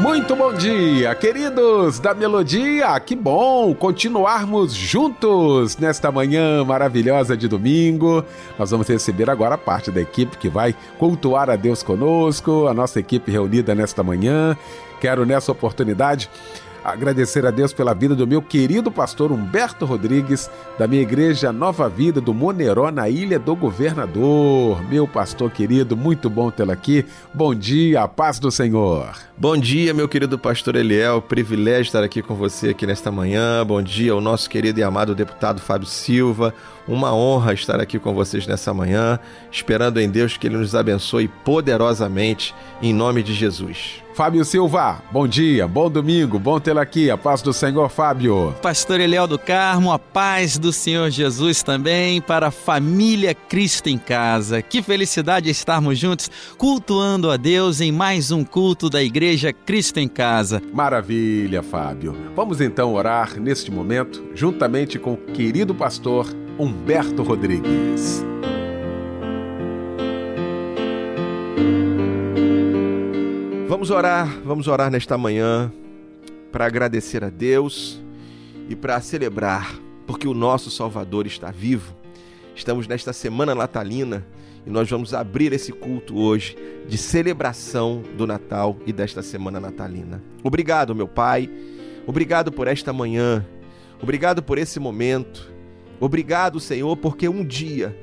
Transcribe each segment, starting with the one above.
Muito bom dia, queridos da Melodia. Que bom continuarmos juntos nesta manhã maravilhosa de domingo. Nós vamos receber agora parte da equipe que vai cultuar a Deus conosco, a nossa equipe reunida nesta manhã. Quero nessa oportunidade agradecer a Deus pela vida do meu querido pastor Humberto Rodrigues, da minha igreja Nova Vida do Moneró, na Ilha do Governador. Meu pastor querido, muito bom tê-lo aqui. Bom dia, a paz do Senhor. Bom dia, meu querido pastor Eliel. Privilégio estar aqui com você aqui nesta manhã. Bom dia ao nosso querido e amado deputado Fábio Silva. Uma honra estar aqui com vocês nessa manhã, esperando em Deus que Ele nos abençoe poderosamente, em nome de Jesus. Fábio Silva, bom dia, bom domingo, bom tê-lo aqui, a paz do Senhor, Fábio. Pastor Eliel do Carmo, a paz do Senhor Jesus também para a família Cristo em casa. Que felicidade estarmos juntos, cultuando a Deus em mais um culto da Igreja Cristo em Casa. Maravilha, Fábio. Vamos então orar neste momento, juntamente com o querido pastor Humberto Rodrigues. Vamos orar, vamos orar nesta manhã para agradecer a Deus e para celebrar, porque o nosso Salvador está vivo. Estamos nesta semana natalina e nós vamos abrir esse culto hoje de celebração do Natal e desta semana natalina. Obrigado, meu Pai. Obrigado por esta manhã. Obrigado por esse momento. Obrigado, Senhor, porque um dia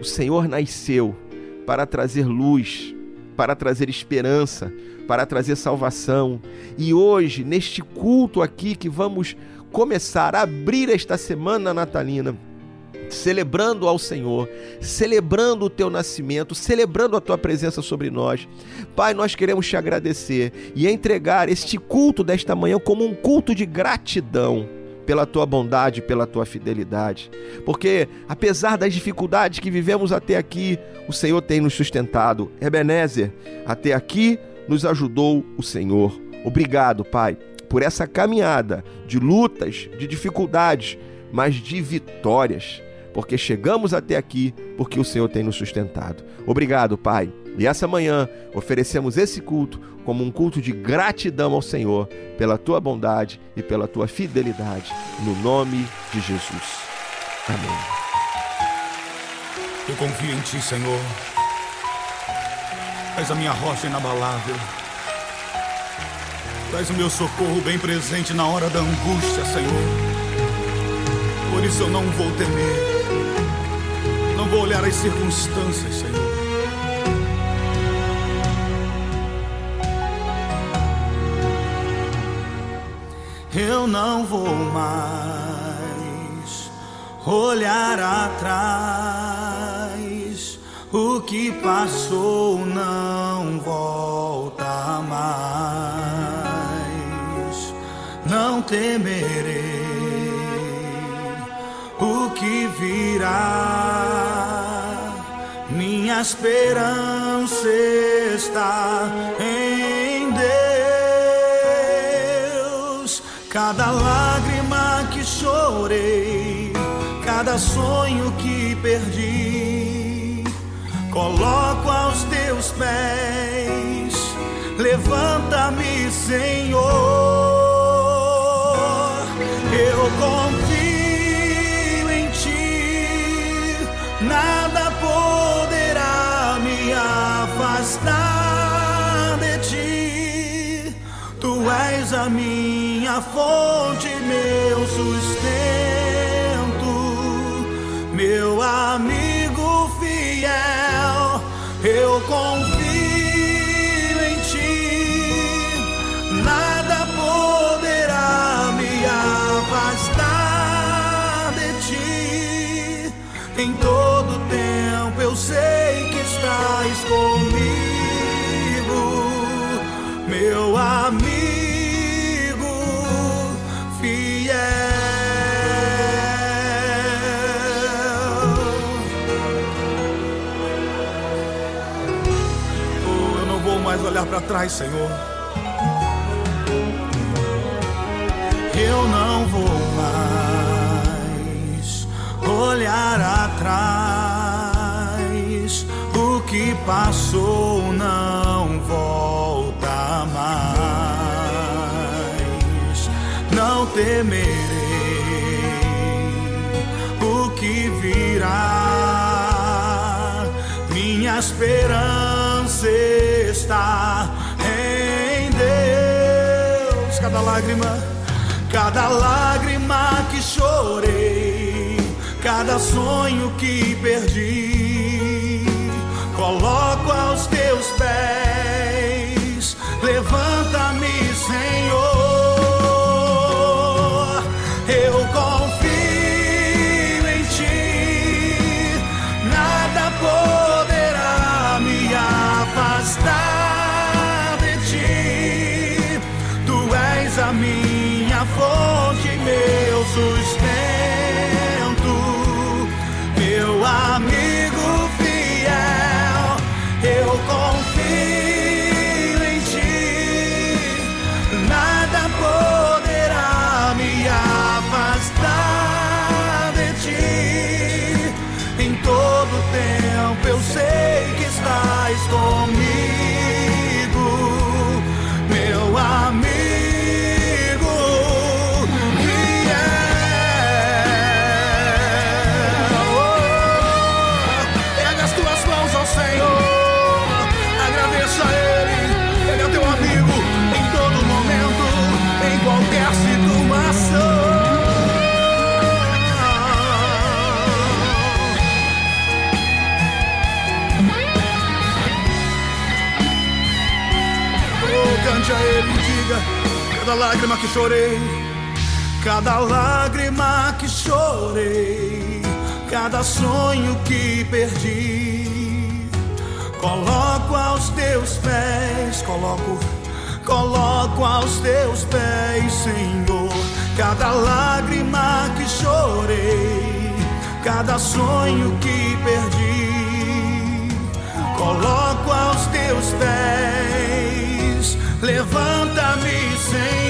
o Senhor nasceu para trazer luz, para trazer esperança, para trazer salvação. E hoje, neste culto aqui que vamos começar a abrir esta semana natalina, celebrando ao Senhor, celebrando o teu nascimento, celebrando a tua presença sobre nós. Pai, nós queremos te agradecer e entregar este culto desta manhã como um culto de gratidão pela tua bondade, pela tua fidelidade. Porque apesar das dificuldades que vivemos até aqui, o Senhor tem nos sustentado. Ebenezer, até aqui nos ajudou o Senhor. Obrigado, Pai, por essa caminhada de lutas, de dificuldades, mas de vitórias, porque chegamos até aqui porque o Senhor tem nos sustentado. Obrigado, Pai. E essa manhã oferecemos esse culto como um culto de gratidão ao Senhor pela tua bondade e pela tua fidelidade, no nome de Jesus. Amém. Eu confio em ti, Senhor. És a minha rocha inabalável. És o meu socorro bem presente na hora da angústia, Senhor. Por isso eu não vou temer. Não vou olhar as circunstâncias, Senhor. Eu não vou mais olhar atrás. O que passou não volta mais. Não temerei o que virá. Minha esperança está em Deus. Cada lágrima que chorei, cada sonho que perdi, coloco aos teus pés. Levanta-me, Senhor. Eu confio és a minha fonte, meu sustento, meu amigo fiel. Eu confio em ti, nada poderá me afastar de ti. Em todo tempo eu sei que estás comigo, meu amigo para trás, Senhor. Eu não vou mais olhar atrás. O que passou não volta mais. Não temerei o que virá. Minha esperança está em Deus. Cada lágrima, cada lágrima que chorei, cada sonho que perdi, coloco aos teus pés. Levanta-me, E diga cada lágrima que chorei, cada lágrima que chorei, cada sonho que perdi. Coloco aos teus pés, coloco, coloco aos teus pés, Senhor. Cada lágrima que chorei, cada sonho que perdi. Coloco aos teus pés, levanta-me, Senhor.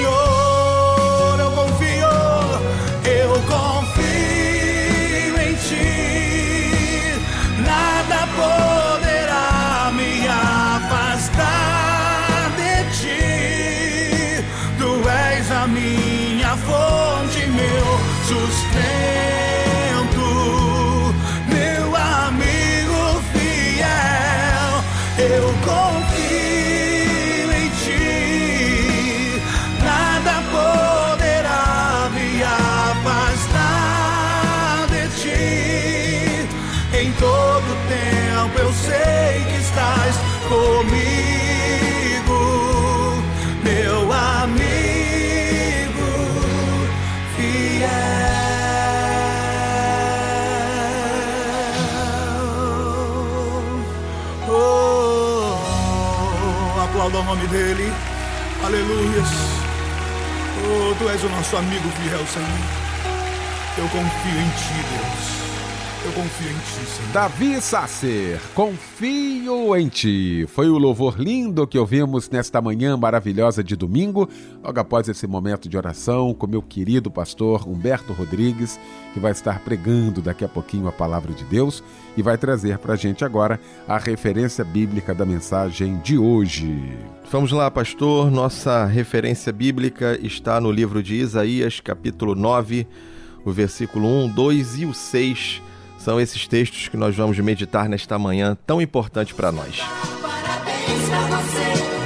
Estás comigo, meu amigo fiel. Oh, aplauda o nome dele. Aleluias. Oh, tu és o nosso amigo fiel, Senhor. Eu confio em ti, Deus. Eu confio em ti, Senhor. Davi Sasser, confio em ti. Foi o louvor lindo que ouvimos nesta manhã maravilhosa de domingo, logo após esse momento de oração com meu querido pastor Humberto Rodrigues, que vai estar pregando daqui a pouquinho a palavra de Deus e vai trazer para a gente agora a referência bíblica da mensagem de hoje. Vamos lá, pastor. Nossa referência bíblica está no livro de Isaías, capítulo 9, o versículo 1, 2 e o 6. São esses textos que nós vamos meditar nesta manhã tão importante para nós. Parabéns pra você,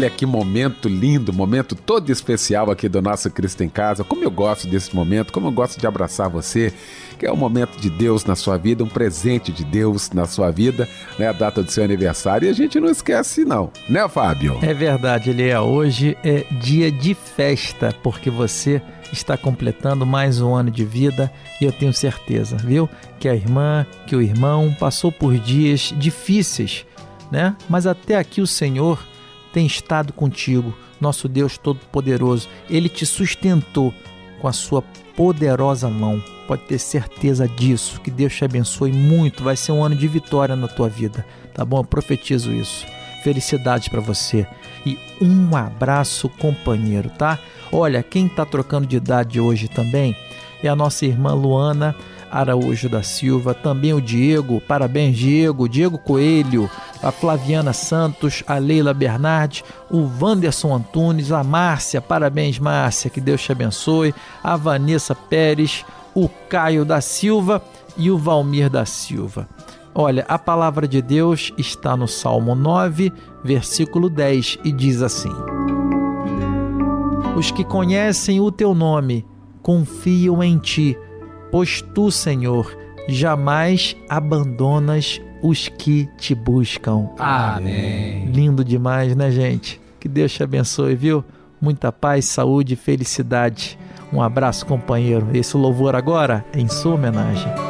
Olha que momento lindo, momento todo especial aqui do nosso Cristo em Casa. Como eu gosto desse momento, como eu gosto de abraçar você, que é um momento de Deus na sua vida, um presente de Deus na sua vida, né? A data do seu aniversário. E a gente não esquece, não, né, Fábio? É verdade, Elia. Hoje é dia de festa, porque você está completando mais um ano de vida e eu tenho certeza, viu? Que a irmã, que o irmão passou por dias difíceis, né? Mas até aqui o Senhor tem estado contigo, nosso Deus Todo-Poderoso. Ele te sustentou com a sua poderosa mão. Pode ter certeza disso. Que Deus te abençoe muito. Vai ser um ano de vitória na tua vida, tá bom? Eu profetizo isso. Felicidades para você e um abraço, companheiro, tá? Olha, quem tá trocando de idade hoje também é a nossa irmã Luana Araújo da Silva, também o Diego, parabéns Diego, Diego Coelho, a Flaviana Santos, a Leila Bernardi, o Wanderson Antunes, a Márcia, parabéns Márcia, que Deus te abençoe, a Vanessa Pérez, o Caio da Silva e o Valmir da Silva. Olha, a palavra de Deus está no Salmo 9, versículo 10 e diz assim: Os que conhecem o teu nome confiam em ti pois tu, Senhor, jamais abandonas os que te buscam. Amém. Lindo demais, né, gente? Que Deus te abençoe, viu? Muita paz, saúde e felicidade. Um abraço, companheiro. Esse louvor agora é em sua homenagem.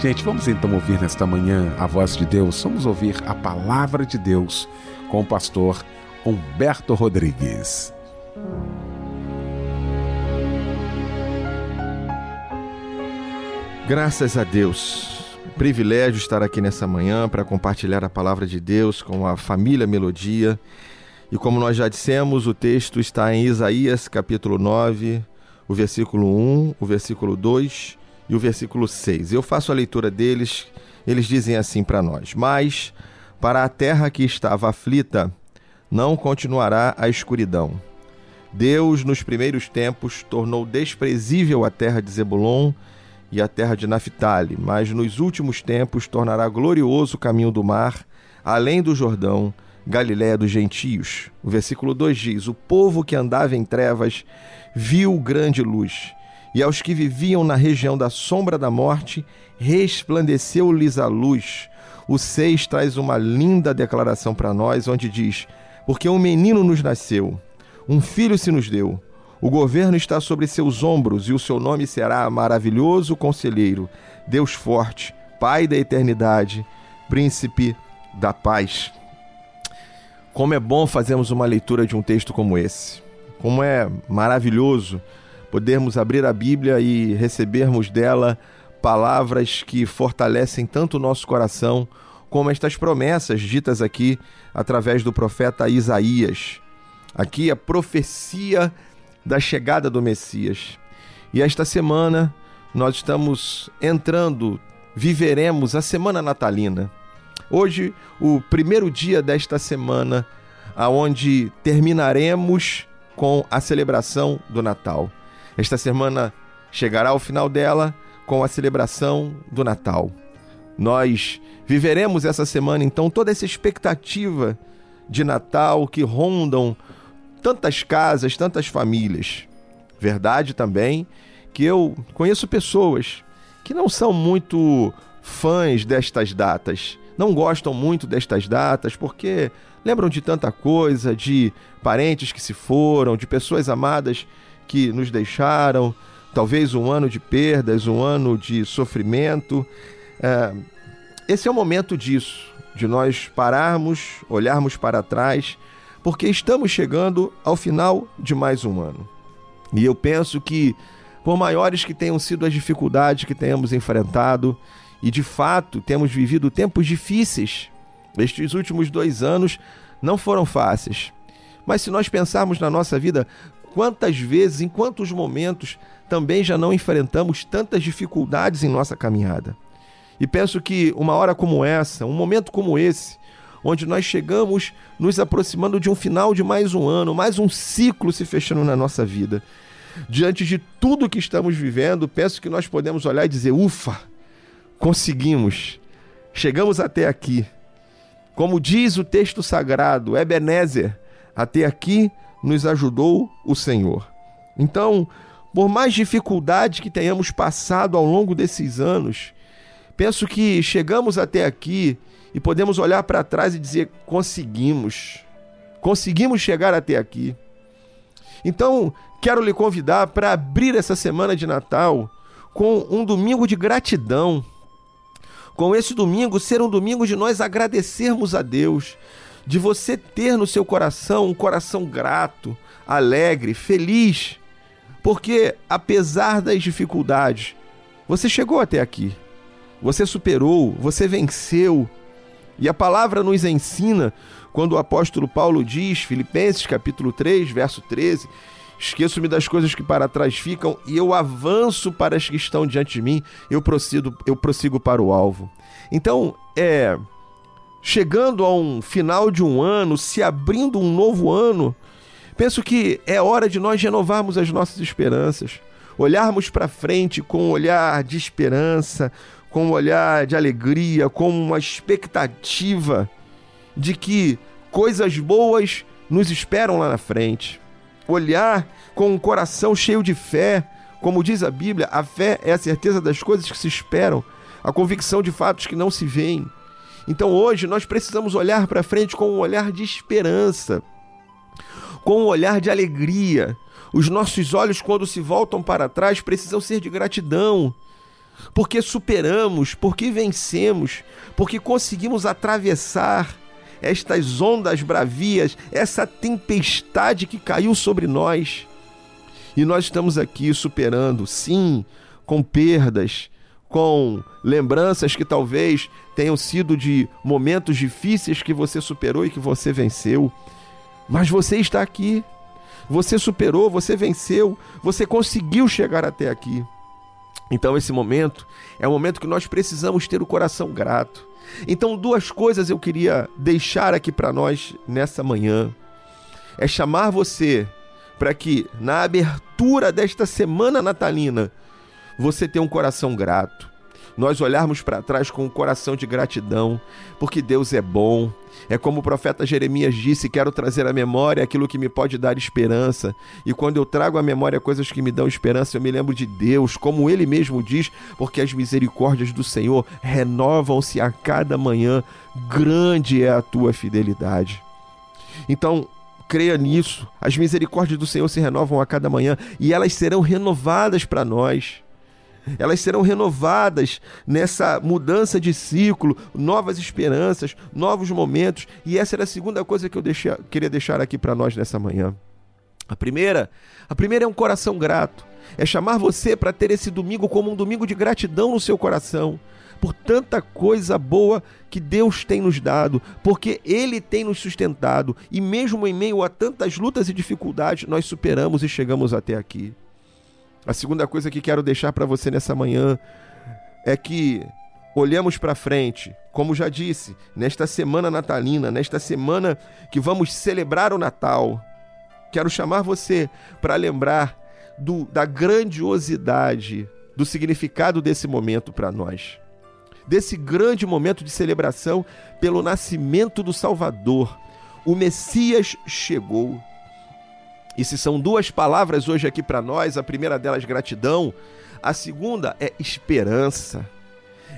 Gente, vamos então ouvir nesta manhã a voz de Deus. Vamos ouvir a palavra de Deus com o pastor Humberto Rodrigues. Graças a Deus. Privilégio estar aqui nessa manhã para compartilhar a palavra de Deus com a família Melodia. E como nós já dissemos, o texto está em Isaías capítulo 9, o versículo 1, o versículo 2 e o versículo 6. Eu faço a leitura deles, eles dizem assim para nós: Mas para a terra que estava aflita, não continuará a escuridão. Deus, nos primeiros tempos, tornou desprezível a terra de Zebulon e a terra de Naphtali, mas nos últimos tempos tornará glorioso o caminho do mar, além do Jordão, Galiléia dos gentios. O versículo 2 diz: O povo que andava em trevas viu grande luz, e aos que viviam na região da sombra da morte, resplandeceu-lhes a luz. O 6 traz uma linda declaração para nós, onde diz: Porque um menino nos nasceu, um filho se nos deu. O governo está sobre seus ombros e o seu nome será Maravilhoso Conselheiro, Deus Forte, Pai da Eternidade, Príncipe da Paz. Como é bom fazermos uma leitura de um texto como esse. Como é maravilhoso podermos abrir a Bíblia e recebermos dela palavras que fortalecem tanto o nosso coração, como estas promessas ditas aqui através do profeta Isaías. Aqui a profecia da chegada do Messias. E esta semana nós estamos entrando, viveremos a semana natalina. Hoje, o primeiro dia desta semana, aonde terminaremos com a celebração do Natal. Esta semana chegará ao final dela com a celebração do Natal. Nós viveremos essa semana então toda essa expectativa de Natal que rondam tantas casas, tantas famílias. Verdade também que eu conheço pessoas que não são muito fãs destas datas, não gostam muito destas datas porque lembram de tanta coisa, de parentes que se foram, de pessoas amadas que nos deixaram, talvez um ano de perdas, um ano de sofrimento. É, esse é o momento disso, de nós pararmos, olharmos para trás porque estamos chegando ao final de mais um ano. E eu penso que, por maiores que tenham sido as dificuldades que tenhamos enfrentado, e de fato temos vivido tempos difíceis, estes últimos dois anos não foram fáceis. Mas se nós pensarmos na nossa vida, quantas vezes, em quantos momentos, também já não enfrentamos tantas dificuldades em nossa caminhada. E penso que uma hora como essa, um momento como esse, onde nós chegamos nos aproximando de um final de mais um ano, mais um ciclo se fechando na nossa vida. Diante de tudo que estamos vivendo, penso que nós podemos olhar e dizer: ufa, conseguimos, chegamos até aqui. Como diz o texto sagrado, Ebenezer, até aqui nos ajudou o Senhor. Então, por mais dificuldades que tenhamos passado ao longo desses anos, penso que chegamos até aqui e podemos olhar para trás e dizer: conseguimos, Conseguimos chegar até aqui. Então, quero lhe convidar para abrir essa semana de Natal com um domingo de gratidão. Com esse domingo ser um domingo de nós agradecermos a Deus, de você ter no seu coração um coração grato, alegre, feliz, porque apesar das dificuldades, você chegou até aqui. Você superou, você venceu. E a palavra nos ensina quando o apóstolo Paulo diz, Filipenses capítulo 3, verso 13, Esqueço-me das coisas que para trás ficam e eu avanço para as que estão diante de mim, eu prossigo, eu prossigo para o alvo. Então, é chegando a um final de um ano, se abrindo um novo ano, penso que é hora de nós renovarmos as nossas esperanças, olharmos para frente com um olhar de esperança, com um olhar de alegria, com uma expectativa de que coisas boas nos esperam lá na frente olhar com um coração cheio de fé. Como diz a Bíblia, a fé é a certeza das coisas que se esperam, a convicção de fatos que não se veem. Então hoje nós precisamos olhar para frente com um olhar de esperança, com um olhar de alegria. Os nossos olhos, quando se voltam para trás, precisam ser de gratidão, porque superamos, porque vencemos, porque conseguimos atravessar estas ondas bravias, essa tempestade que caiu sobre nós. E nós estamos aqui superando, sim, com perdas, com lembranças que talvez tenham sido de momentos difíceis que você superou e que você venceu. Mas você está aqui. Você superou, você venceu, você conseguiu chegar até aqui. Então, esse momento é o momento que nós precisamos ter o coração grato. Então, duas coisas eu queria deixar aqui para nós nessa manhã. É chamar você para que na abertura desta semana natalina você tenha um coração grato nós olharmos para trás com um coração de gratidão, porque Deus é bom. É como o profeta Jeremias disse: quero trazer à memória aquilo que me pode dar esperança. E quando eu trago à memória coisas que me dão esperança, eu me lembro de Deus, como ele mesmo diz, porque as misericórdias do Senhor renovam-se a cada manhã. Grande é a tua fidelidade. Então, creia nisso. As misericórdias do Senhor se renovam a cada manhã e elas serão renovadas para nós elas serão renovadas nessa mudança de ciclo, novas esperanças, novos momentos. E essa era a segunda coisa que eu deixei, queria deixar aqui para nós nessa manhã. A primeira, a primeira é um coração grato. É chamar você para ter esse domingo como um domingo de gratidão no seu coração por tanta coisa boa que Deus tem nos dado, porque Ele tem nos sustentado e mesmo em meio a tantas lutas e dificuldades, nós superamos e chegamos até aqui. A segunda coisa que quero deixar para você nessa manhã é que olhemos para frente, como já disse, nesta semana natalina, nesta semana que vamos celebrar o Natal. Quero chamar você para lembrar do, da grandiosidade, do significado desse momento para nós. Desse grande momento de celebração pelo nascimento do Salvador. O Messias chegou. E se são duas palavras hoje aqui para nós, a primeira delas gratidão, a segunda é esperança.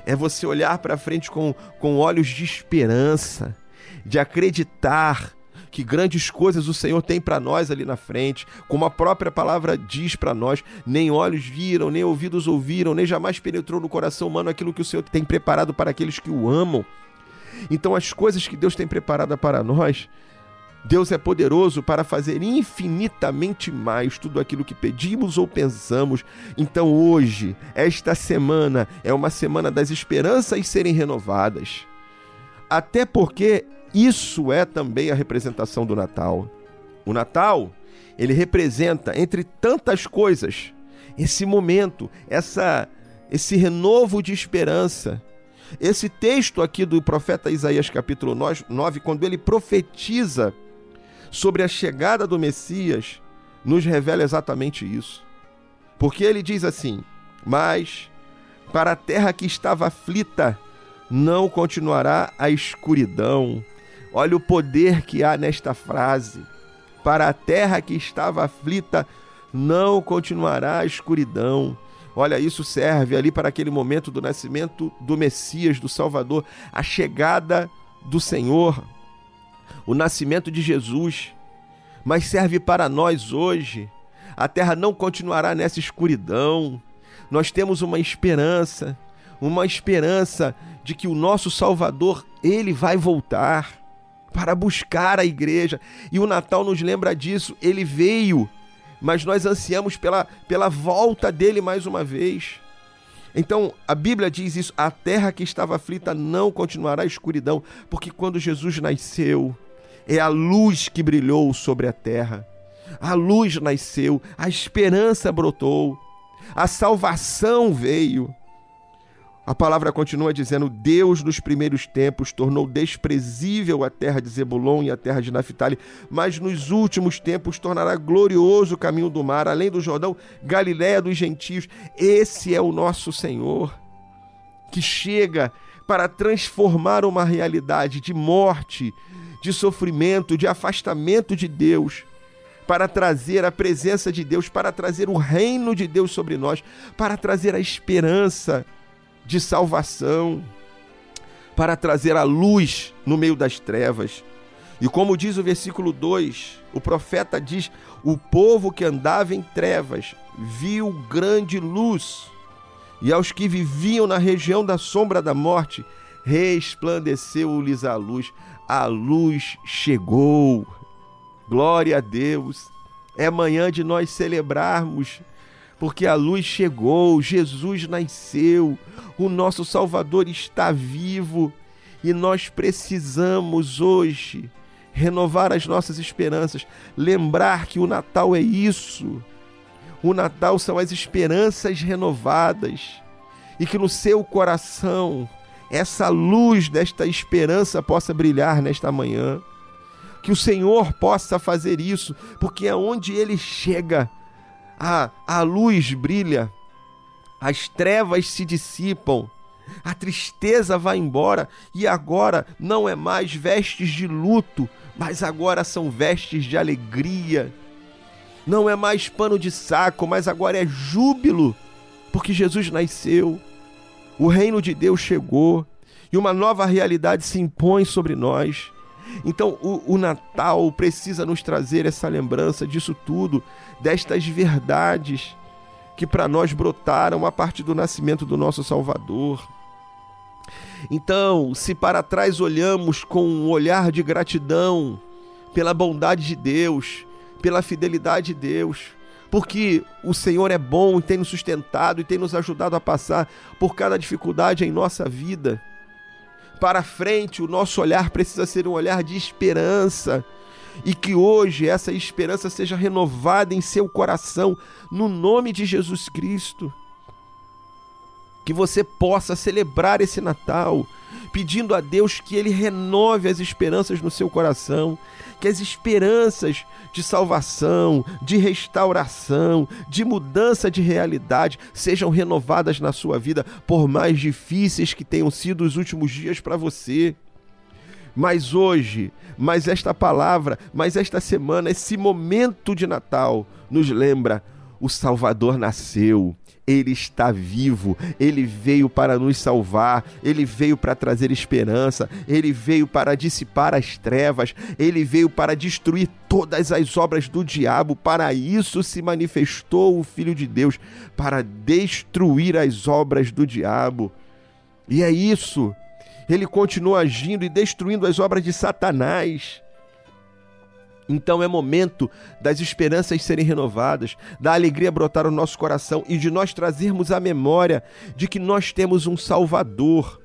É você olhar para frente com, com olhos de esperança, de acreditar que grandes coisas o Senhor tem para nós ali na frente, como a própria palavra diz para nós: nem olhos viram, nem ouvidos ouviram, nem jamais penetrou no coração humano aquilo que o Senhor tem preparado para aqueles que o amam. Então, as coisas que Deus tem preparado para nós Deus é poderoso para fazer infinitamente mais tudo aquilo que pedimos ou pensamos. Então, hoje, esta semana, é uma semana das esperanças serem renovadas. Até porque isso é também a representação do Natal. O Natal, ele representa, entre tantas coisas, esse momento, essa, esse renovo de esperança. Esse texto aqui do profeta Isaías, capítulo 9, quando ele profetiza sobre a chegada do Messias nos revela exatamente isso. Porque ele diz assim: Mas para a terra que estava aflita não continuará a escuridão. Olha o poder que há nesta frase. Para a terra que estava aflita não continuará a escuridão. Olha, isso serve ali para aquele momento do nascimento do Messias, do Salvador, a chegada do Senhor, o nascimento de Jesus, mas serve para nós hoje. A terra não continuará nessa escuridão. Nós temos uma esperança, uma esperança de que o nosso Salvador, ele vai voltar para buscar a igreja. E o Natal nos lembra disso. Ele veio, mas nós ansiamos pela, pela volta dele mais uma vez. Então, a Bíblia diz isso: a terra que estava aflita não continuará escuridão, porque quando Jesus nasceu, é a luz que brilhou sobre a terra. A luz nasceu, a esperança brotou, a salvação veio. A palavra continua dizendo: Deus nos primeiros tempos tornou desprezível a terra de Zebulon e a terra de Naphtali, mas nos últimos tempos tornará glorioso o caminho do mar, além do Jordão, Galiléia dos gentios. Esse é o nosso Senhor, que chega para transformar uma realidade de morte, de sofrimento, de afastamento de Deus, para trazer a presença de Deus, para trazer o reino de Deus sobre nós, para trazer a esperança de salvação, para trazer a luz no meio das trevas. E como diz o versículo 2, o profeta diz: O povo que andava em trevas viu grande luz, e aos que viviam na região da sombra da morte, resplandeceu-lhes a luz. A luz chegou. Glória a Deus. É manhã de nós celebrarmos porque a luz chegou, Jesus nasceu, o nosso Salvador está vivo e nós precisamos hoje renovar as nossas esperanças, lembrar que o Natal é isso. O Natal são as esperanças renovadas e que no seu coração essa luz desta esperança possa brilhar nesta manhã. Que o Senhor possa fazer isso, porque aonde ele chega, a, a luz brilha, as trevas se dissipam, a tristeza vai embora e agora não é mais vestes de luto, mas agora são vestes de alegria. Não é mais pano de saco, mas agora é júbilo, porque Jesus nasceu, o reino de Deus chegou e uma nova realidade se impõe sobre nós. Então, o, o, Natal precisa nos trazer essa lembrança disso tudo, destas verdades que para nós brotaram a partir do nascimento do nosso Salvador. Então, se para trás olhamos com um olhar de gratidão pela bondade de Deus, pela fidelidade de Deus, porque o Senhor é bom e tem nos sustentado e tem nos ajudado a passar por cada dificuldade em nossa vida para frente, o nosso olhar precisa ser um olhar de esperança. E que hoje essa esperança seja renovada em seu coração, no nome de Jesus Cristo. Que você possa celebrar esse Natal, pedindo a Deus que Ele renove as esperanças no seu coração, que as esperanças de salvação, de restauração, de mudança de realidade sejam renovadas na sua vida, por mais difíceis que tenham sido os últimos dias para você. Mas hoje, mas esta palavra, mas esta semana, esse momento de Natal nos lembra: o Salvador nasceu ele está vivo, ele veio para nos salvar, ele veio para trazer esperança, ele veio para dissipar as trevas, ele veio para destruir todas as obras do diabo. Para isso se manifestou o Filho de Deus, para destruir as obras do diabo. E é isso. Ele continua agindo e destruindo as obras de Satanás. Então é momento das esperanças serem renovadas, da alegria brotar no nosso coração e de nós trazermos a memória de que nós temos um Salvador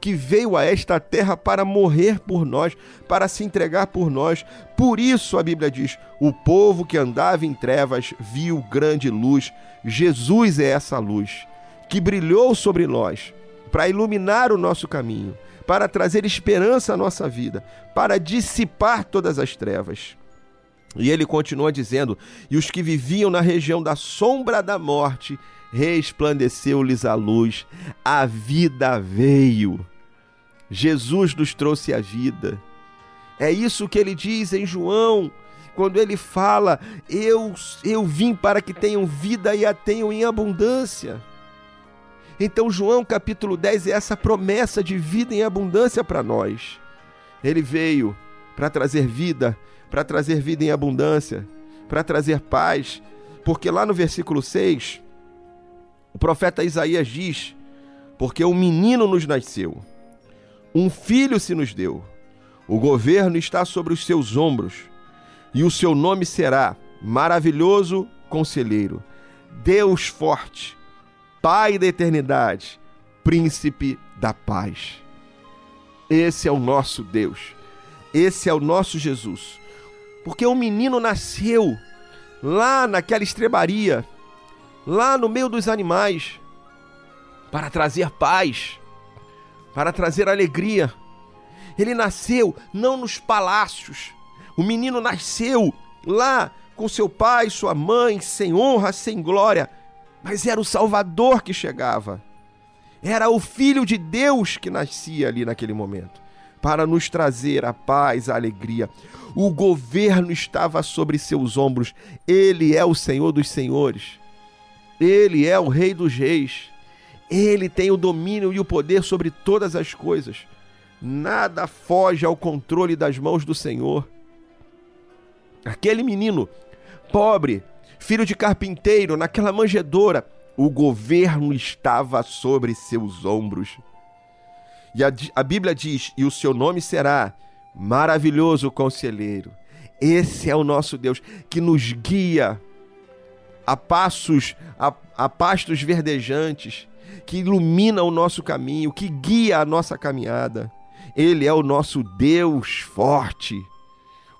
que veio a esta terra para morrer por nós, para se entregar por nós. Por isso a Bíblia diz: o povo que andava em trevas viu grande luz. Jesus é essa luz que brilhou sobre nós para iluminar o nosso caminho para trazer esperança à nossa vida, para dissipar todas as trevas. E ele continua dizendo: E os que viviam na região da sombra da morte, resplandeceu-lhes a luz, a vida veio. Jesus nos trouxe a vida. É isso que ele diz em João, quando ele fala: Eu, eu vim para que tenham vida e a tenham em abundância. Então, João capítulo 10 é essa promessa de vida em abundância para nós. Ele veio para trazer vida, para trazer vida em abundância, para trazer paz. Porque lá no versículo 6, o profeta Isaías diz: Porque um menino nos nasceu, um filho se nos deu, o governo está sobre os seus ombros, e o seu nome será Maravilhoso Conselheiro, Deus Forte, Pai da Eternidade, Príncipe da Paz. Esse é o nosso Deus, esse é o nosso Jesus. Porque um menino nasceu lá naquela estrebaria, lá no meio dos animais, para trazer paz, para trazer alegria. Ele nasceu não nos palácios, o menino nasceu lá com seu pai, sua mãe, sem honra, sem glória, mas era o Salvador que chegava. Era o Filho de Deus que nascia ali naquele momento, para nos trazer a paz, a alegria. O governo estava sobre seus ombros. Ele é o Senhor dos Senhores. Ele é o Rei dos Reis. Ele tem o domínio e o poder sobre todas as coisas. Nada foge ao controle das mãos do Senhor. Aquele menino, pobre, filho de carpinteiro, naquela manjedoura, o governo estava sobre seus ombros. E a, a, Bíblia diz: e o seu nome será Maravilhoso Conselheiro. Esse é o nosso Deus que nos guia a passos, a, a pastos verdejantes, que ilumina o nosso caminho, que guia a nossa caminhada. Ele é o nosso Deus forte,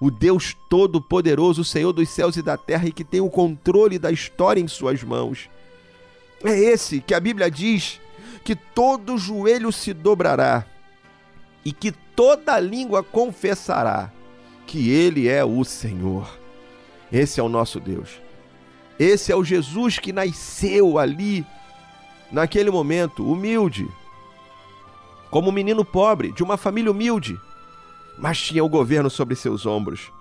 o Deus todo-poderoso, o Senhor dos céus e da terra e que tem o controle da história em suas mãos. É esse que a Bíblia diz que todo joelho se dobrará e que toda língua confessará que Ele é o Senhor. Esse é o nosso Deus. Esse é o Jesus que nasceu ali, naquele momento, humilde, como um menino pobre, de uma família humilde, mas tinha o governo sobre seus ombros,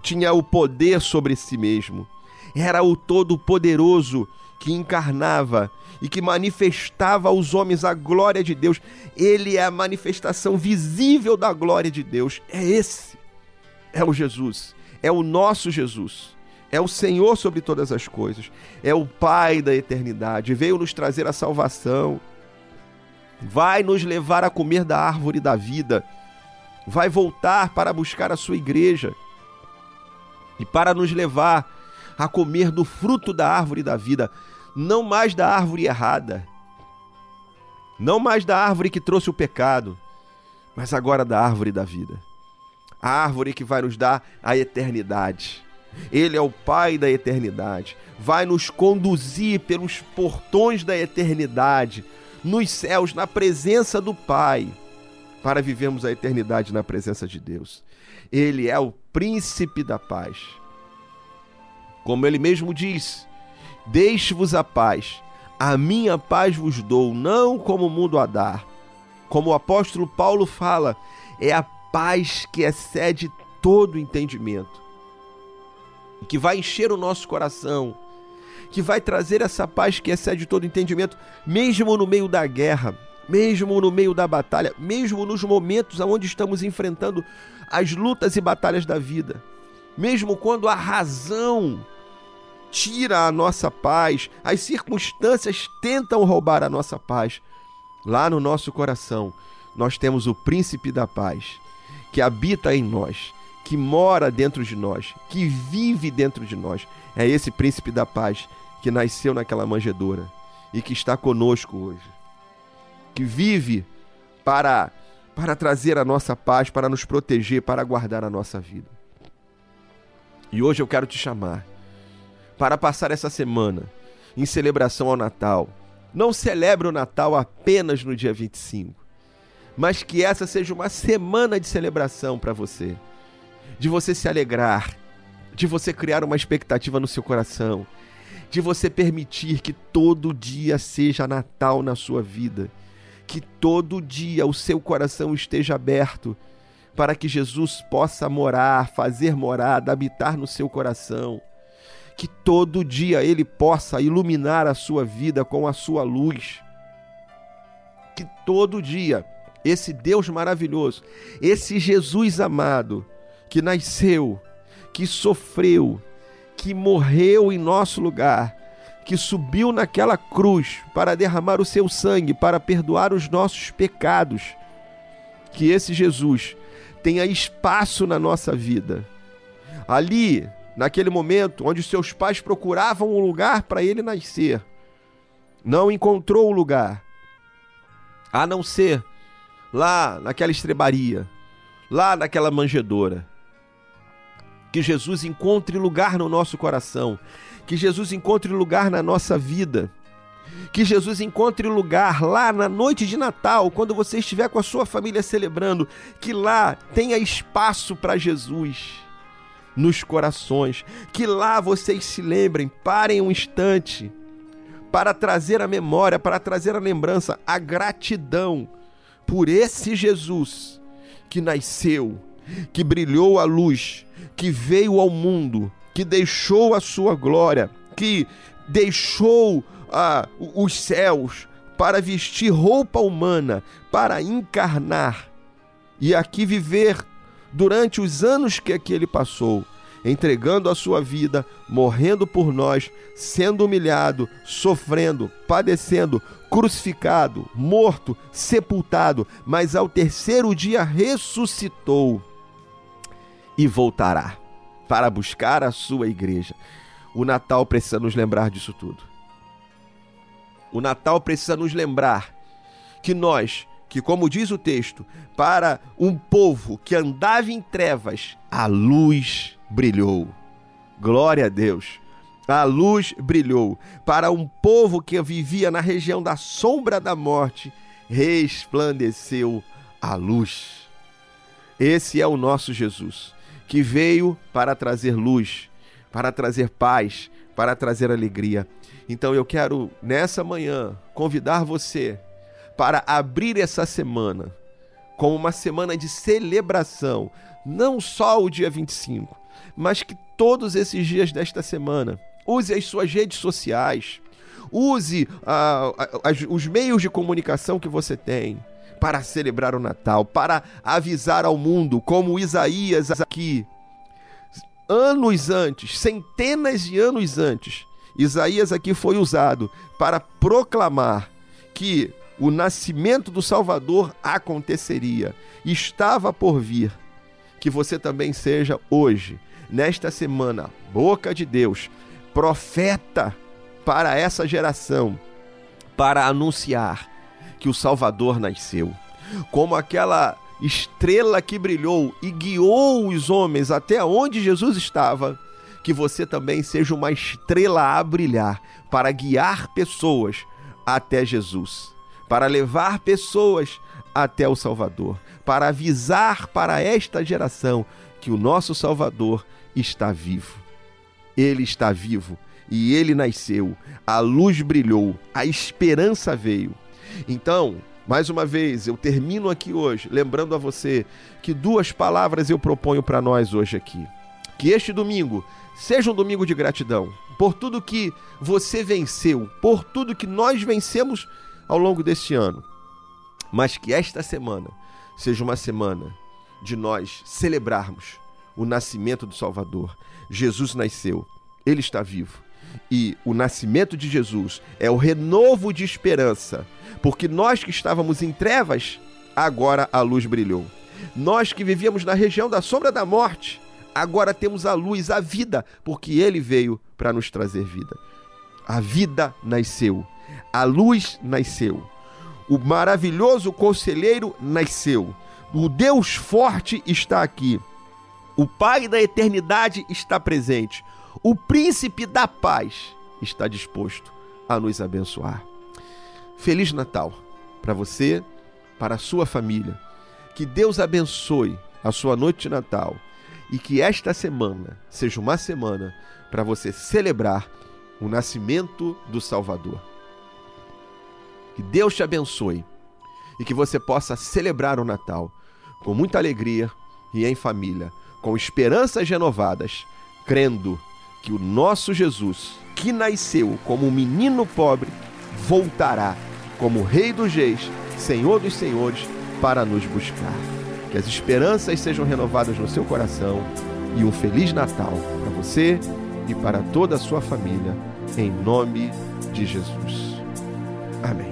tinha o poder sobre si mesmo, era o Todo-Poderoso que encarnava e que manifestava aos homens a glória de Deus. Ele é a manifestação visível da glória de Deus. É esse. É o Jesus. É o nosso Jesus. É o Senhor sobre todas as coisas. É o Pai da eternidade. Veio nos trazer a salvação. Vai nos levar a comer da árvore da vida. Vai voltar para buscar a sua igreja. E para nos levar a comer do fruto da árvore da vida não mais da árvore errada, não mais da árvore que trouxe o pecado, mas agora da árvore da vida. A árvore que vai nos dar a eternidade. Ele é o Pai da eternidade. Vai nos conduzir pelos portões da eternidade, nos céus, na presença do Pai, para vivermos a eternidade na presença de Deus. Ele é o príncipe da paz. Como ele mesmo diz, Deixe-vos a paz. A minha paz vos dou, não como o mundo a dar. Como o apóstolo Paulo fala, é a paz que excede todo entendimento. Que vai encher o nosso coração, que vai trazer essa paz que excede todo entendimento, mesmo no meio da guerra, mesmo no meio da batalha, mesmo nos momentos onde estamos enfrentando as lutas e batalhas da vida, mesmo quando a razão tira a nossa paz, as circunstâncias tentam roubar a nossa paz. Lá no nosso coração, nós temos o príncipe da paz, que habita em nós, que mora dentro de nós, que vive dentro de nós. É esse príncipe da paz que nasceu naquela manjedoura e que está conosco hoje. Que vive para para trazer a nossa paz, para nos proteger, para guardar a nossa vida. E hoje eu quero te chamar para passar essa semana em celebração ao Natal. Não celebre o Natal apenas no dia 25, mas que essa seja uma semana de celebração para você, de você se alegrar, de você criar uma expectativa no seu coração, de você permitir que todo dia seja Natal na sua vida, que todo dia o seu coração esteja aberto para que Jesus possa morar, fazer morada, habitar no seu coração que todo dia Ele possa iluminar a sua vida com a sua luz. Que todo dia esse Deus maravilhoso, esse Jesus amado, que nasceu, que sofreu, que morreu em nosso lugar, que subiu naquela cruz para derramar o seu sangue, para perdoar os nossos pecados. Que esse Jesus tenha espaço na nossa vida. Ali, naquele momento onde seus pais procuravam um lugar para ele nascer, não encontrou o lugar, a não ser lá naquela estrebaria, lá naquela manjedoura. Que Jesus encontre lugar no nosso coração, que Jesus encontre lugar na nossa vida. Que Jesus encontre lugar lá na noite de Natal, quando você estiver com a sua família celebrando, que lá tenha espaço para Jesus nos corações, que lá vocês se lembrem, parem um instante para trazer a memória, para trazer a lembrança, a gratidão por esse Jesus que nasceu, que brilhou a luz, que veio ao mundo, que deixou a sua glória, que deixou ah, os céus para vestir roupa humana, para encarnar e aqui viver durante os anos que aqui ele passou, entregando a sua vida, morrendo por nós, sendo humilhado, sofrendo, padecendo, crucificado, morto, sepultado, mas ao terceiro dia ressuscitou e voltará para buscar a sua igreja. O Natal precisa nos lembrar disso tudo. O Natal precisa nos lembrar que nós, que como diz o texto, para um povo que andava em trevas, a luz brilhou. Glória a Deus. A luz brilhou. Para um povo que vivia na região da sombra da morte, resplandeceu a luz. Esse é o nosso Jesus, que veio para trazer luz, para trazer paz, para trazer alegria. Então eu quero, nessa manhã, convidar você para abrir essa semana como uma semana de celebração, não só o dia 25, mas que todos esses dias desta semana use as suas redes sociais, use as- os meios de comunicação que você tem para celebrar o Natal, para avisar ao mundo, como Isaías aqui, anos antes, centenas de anos antes, Isaías aqui foi usado para proclamar que o nascimento do Salvador aconteceria, estava por vir. Que você também seja hoje, nesta semana, boca de Deus, profeta para essa geração, para anunciar que o Salvador nasceu. Como aquela estrela que brilhou e guiou os homens até onde Jesus estava, que você também seja uma estrela a brilhar para guiar pessoas até Jesus, para levar pessoas até o Salvador, para avisar para esta geração que o nosso Salvador está vivo. Ele está vivo e ele nasceu, a luz brilhou, a esperança veio. Então, mais uma vez, eu termino aqui hoje lembrando a você que duas palavras eu proponho para nós hoje aqui. Que este domingo seja um domingo de gratidão por tudo que você venceu, por tudo que nós vencemos ao longo deste ano. Mas que esta semana seja uma semana de nós celebrarmos o nascimento do Salvador. Jesus nasceu, ele está vivo. E o nascimento de Jesus é o renovo de esperança, porque nós que estávamos em trevas, agora a luz brilhou. Nós que vivíamos na região da sombra da morte, agora temos a luz, a vida, porque ele veio para nos trazer vida. A vida nasceu, a luz nasceu, o maravilhoso conselheiro nasceu, o Deus forte está aqui, o Pai da eternidade está presente, o príncipe da paz está disposto a nos abençoar. Feliz Natal para você, para a sua família. Que Deus abençoe a sua noite de Natal e que esta semana seja uma semana para você celebrar o nascimento do Salvador. Que Deus te abençoe e que você possa celebrar o Natal com muita alegria e em família, com esperanças renovadas, crendo que o nosso Jesus, que nasceu como um menino pobre, voltará como Rei dos Reis, Senhor dos Senhores, para nos buscar. que as esperanças sejam renovadas no seu coração e um Feliz Natal para você e para toda a sua família, em nome de Jesus. Amém.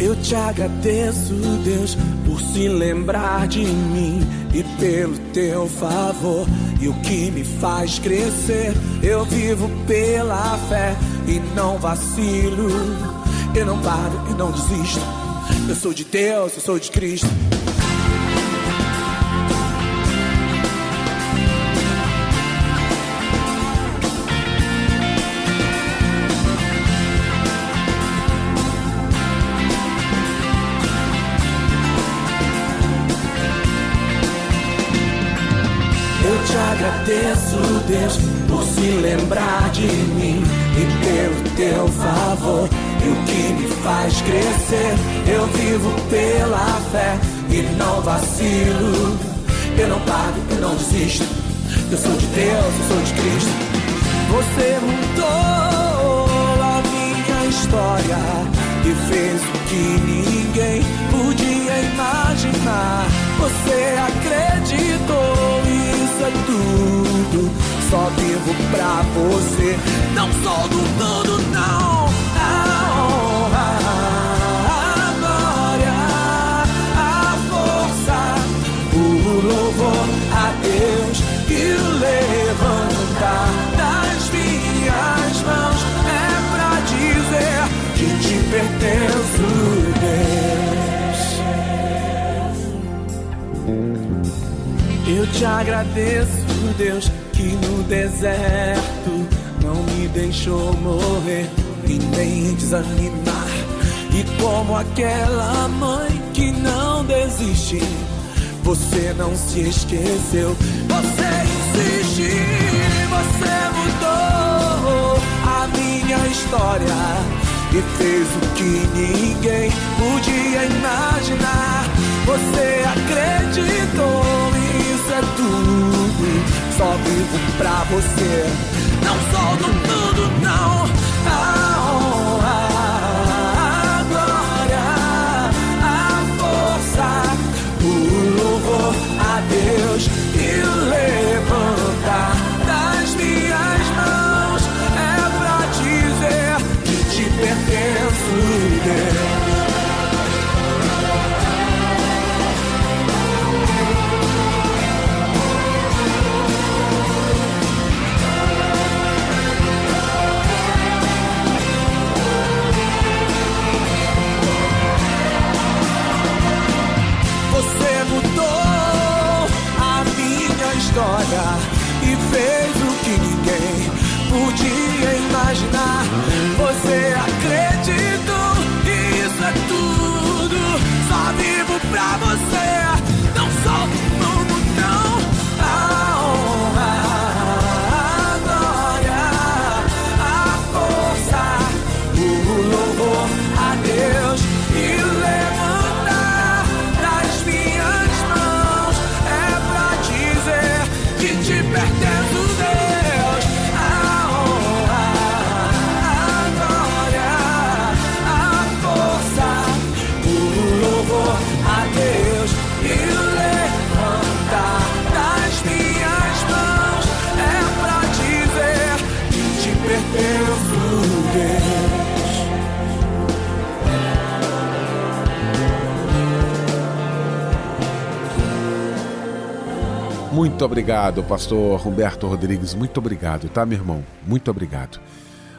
Eu te agradeço, Deus, por se lembrar de mim e pelo teu favor e o que me faz crescer. Eu vivo pela fé e não vacilo. Eu não paro e não desisto. Eu sou de Deus, eu sou de Cristo. Lembrar de mim e pelo teu favor e o que me faz crescer. Eu vivo pela fé e não vacilo. Eu não paro, eu não desisto. Eu sou de Deus, eu sou de Cristo. Você mudou a minha história e fez o que ninguém podia imaginar. Você acreditou, isso é tudo. Só vivo pra você. Não sou do mundo, não. A honra, a glória, a força, o louvor a Deus e o levantar das minhas mãos é pra dizer que te pertenço, Deus. Eu te agradeço, Deus, deserto não me deixou morrer e nem desanimar. E como aquela mãe que não desiste, você não se esqueceu, você insiste, você mudou a minha história e fez o que ninguém podia imaginar. Você acreditou, isso é tudo. Só vivo pra você. Não sou do mundo, não. A honra, história e fez o que ninguém podia imaginar. Você acreditou e isso é tudo. Só vivo pra você. Muito obrigado, pastor Humberto Rodrigues. Muito obrigado, tá, meu irmão? Muito obrigado.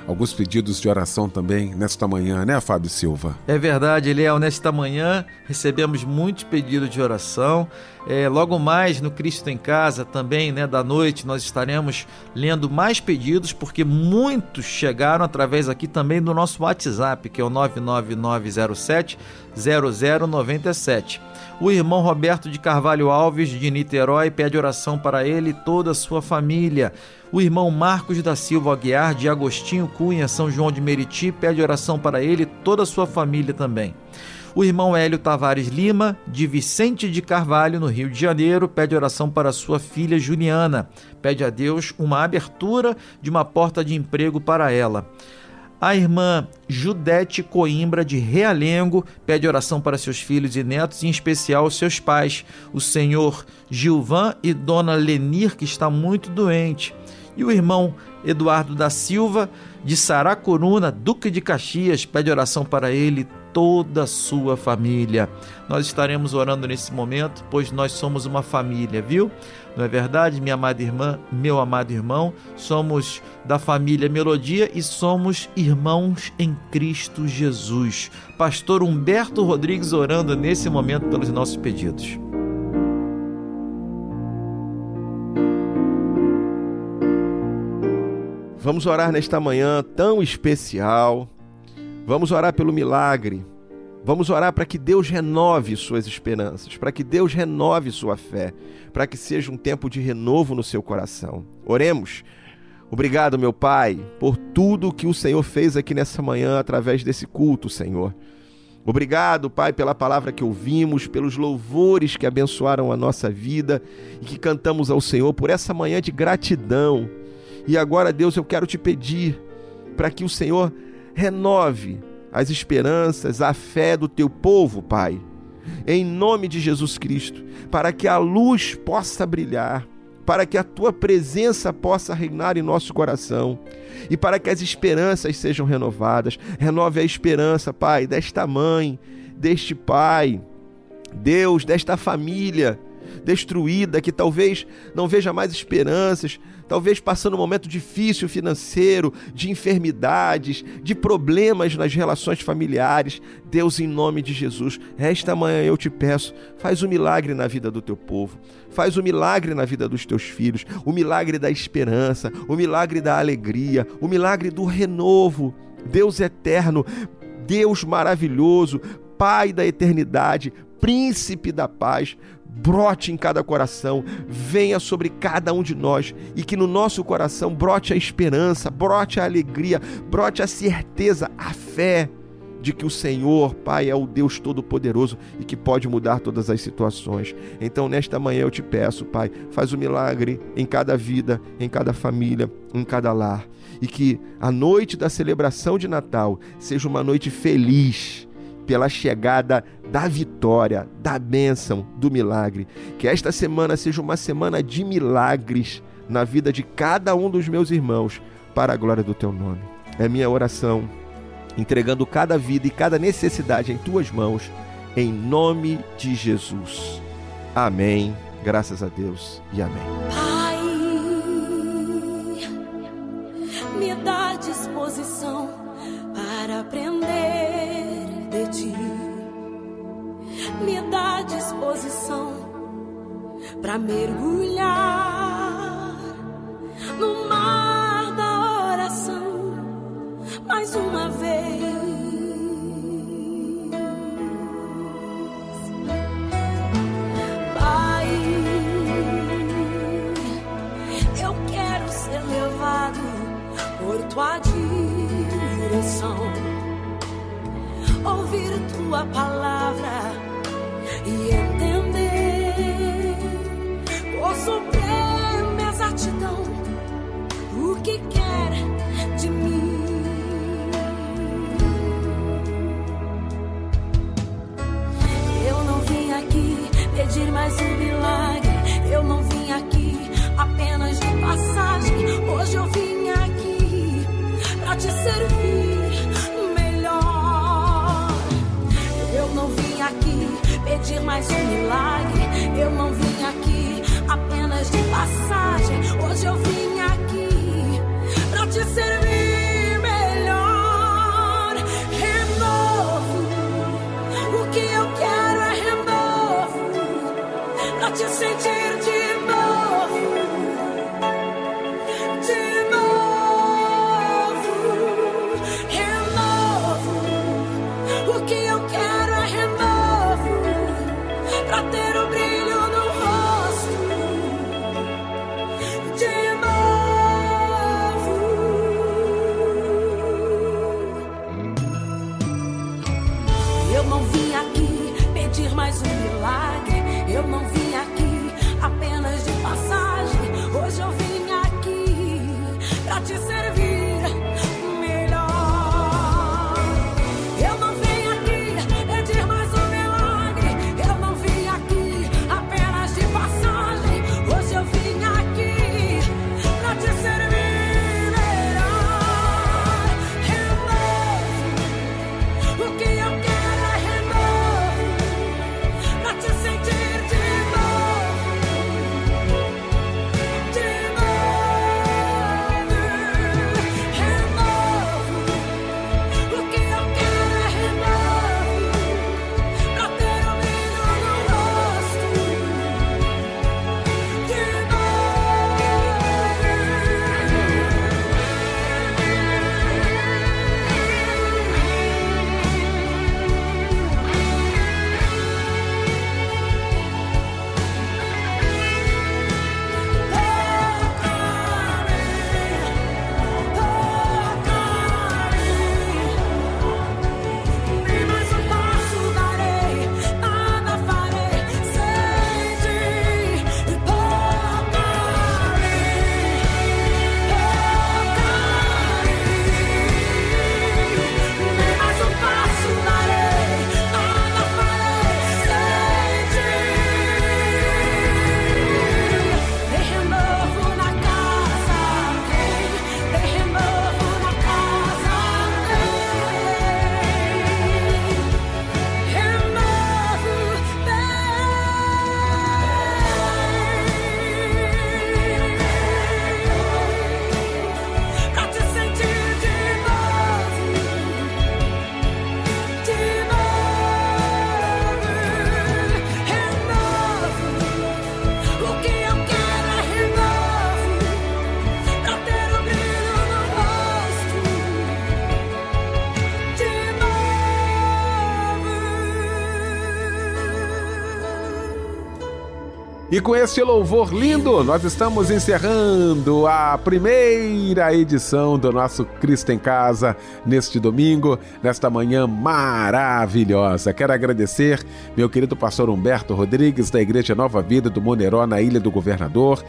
Alguns pedidos de oração também nesta manhã, né, Fábio Silva? É verdade, Eliel. Nesta manhã recebemos muitos pedidos de oração. É, logo mais no Cristo em Casa, também, né, da noite, nós estaremos lendo mais pedidos, porque muitos chegaram através aqui também do nosso WhatsApp, que é o 99907 0097. O irmão Roberto de Carvalho Alves, de Niterói, pede oração para ele e toda a sua família. O irmão Marcos da Silva Aguiar, de Agostinho Cunha, São João de Meriti, pede oração para ele e toda a sua família também. O irmão Hélio Tavares Lima, de Vicente de Carvalho, no Rio de Janeiro, pede oração para sua filha Juliana. Pede a Deus uma abertura de uma porta de emprego para ela. A irmã Judete Coimbra de Realengo pede oração para seus filhos e netos, em especial seus pais, o senhor Gilvan e dona Lenir, que está muito doente. E o irmão Eduardo da Silva de Saracuruna, Duque de Caxias, pede oração para ele toda a sua família. Nós estaremos orando nesse momento, pois nós somos uma família, viu? Não é verdade, minha amada irmã, meu amado irmão? Somos da família Melodia e somos irmãos em Cristo Jesus. Pastor Humberto Rodrigues orando nesse momento pelos nossos pedidos. Vamos orar nesta manhã tão especial. Vamos orar pelo milagre. Vamos orar para que Deus renove suas esperanças, para que Deus renove sua fé, para que seja um tempo de renovo no seu coração. Oremos. Obrigado, meu Pai, por tudo que o Senhor fez aqui nessa manhã através desse culto, Senhor. Obrigado, Pai, pela palavra que ouvimos, pelos louvores que abençoaram a nossa vida e que cantamos ao Senhor por essa manhã de gratidão. E agora, Deus, eu quero te pedir para que o Senhor renove as esperanças, a fé do teu povo, Pai, em nome de Jesus Cristo, para que a luz possa brilhar, para que a tua presença possa reinar em nosso coração e para que as esperanças sejam renovadas. Renove a esperança, Pai, desta mãe, deste pai, Deus, desta família destruída, que talvez não veja mais esperanças, talvez passando um momento difícil financeiro, de enfermidades, de problemas nas relações familiares. Deus, em nome de Jesus, esta manhã eu te peço, faz um milagre na vida do teu povo, faz um milagre na vida dos teus filhos, o milagre da esperança, o milagre da alegria, o milagre do renovo. Deus eterno, Deus maravilhoso, Pai da eternidade, Príncipe da paz, brote em cada coração, venha sobre cada um de nós e que no nosso coração brote a esperança, brote a alegria, brote a certeza, a fé de que o Senhor, Pai, é o Deus Todo-Poderoso e que pode mudar todas as situações. Então, nesta manhã eu te peço, Pai, faz o um milagre em cada vida, em cada família, em cada lar. E que a noite da celebração de Natal seja uma noite feliz pela chegada da vitória, da bênção, do milagre. Que esta semana seja uma semana de milagres na vida de cada um dos meus irmãos, para a glória do teu nome. É minha oração, entregando cada vida e cada necessidade em tuas mãos, em nome de Jesus. Amém. Graças a Deus e amém. Pai, me dá disposição para aprender disposição para mergulhar no mar da oração mais uma vez. Pai, eu quero ser levado por tua direção ouvir tua palavra e entender com suprema exatidão o que quer de mim. Eu não vim aqui pedir mais um milagre, eu não vim aqui apenas de passagem. Hoje eu vim aqui pra te servir mais um milagre. Eu não vim aqui apenas de passagem. Hoje eu vim aqui pra te servir melhor. Renovo. O que eu quero é renovo. Pra te sentir de novo. E com este louvor lindo, nós estamos encerrando a primeira edição do nosso Cristo em Casa neste domingo, nesta manhã maravilhosa. Quero agradecer meu querido pastor Humberto Rodrigues, da Igreja Nova Vida do Moneró, na Ilha do Governador.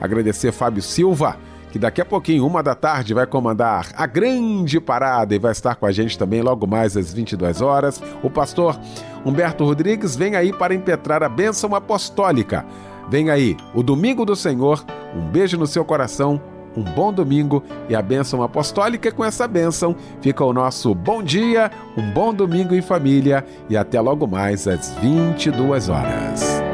Agradecer Fábio Silva, que daqui a pouquinho, uma da tarde, vai comandar a grande parada e vai estar com a gente também logo mais às 22 horas. O pastor Humberto Rodrigues vem aí para impetrar a bênção apostólica. Vem aí, o Domingo do Senhor. Um beijo no seu coração, um bom domingo e a bênção apostólica. Com essa bênção fica o nosso bom dia, um bom domingo em família e até logo mais às 22 horas.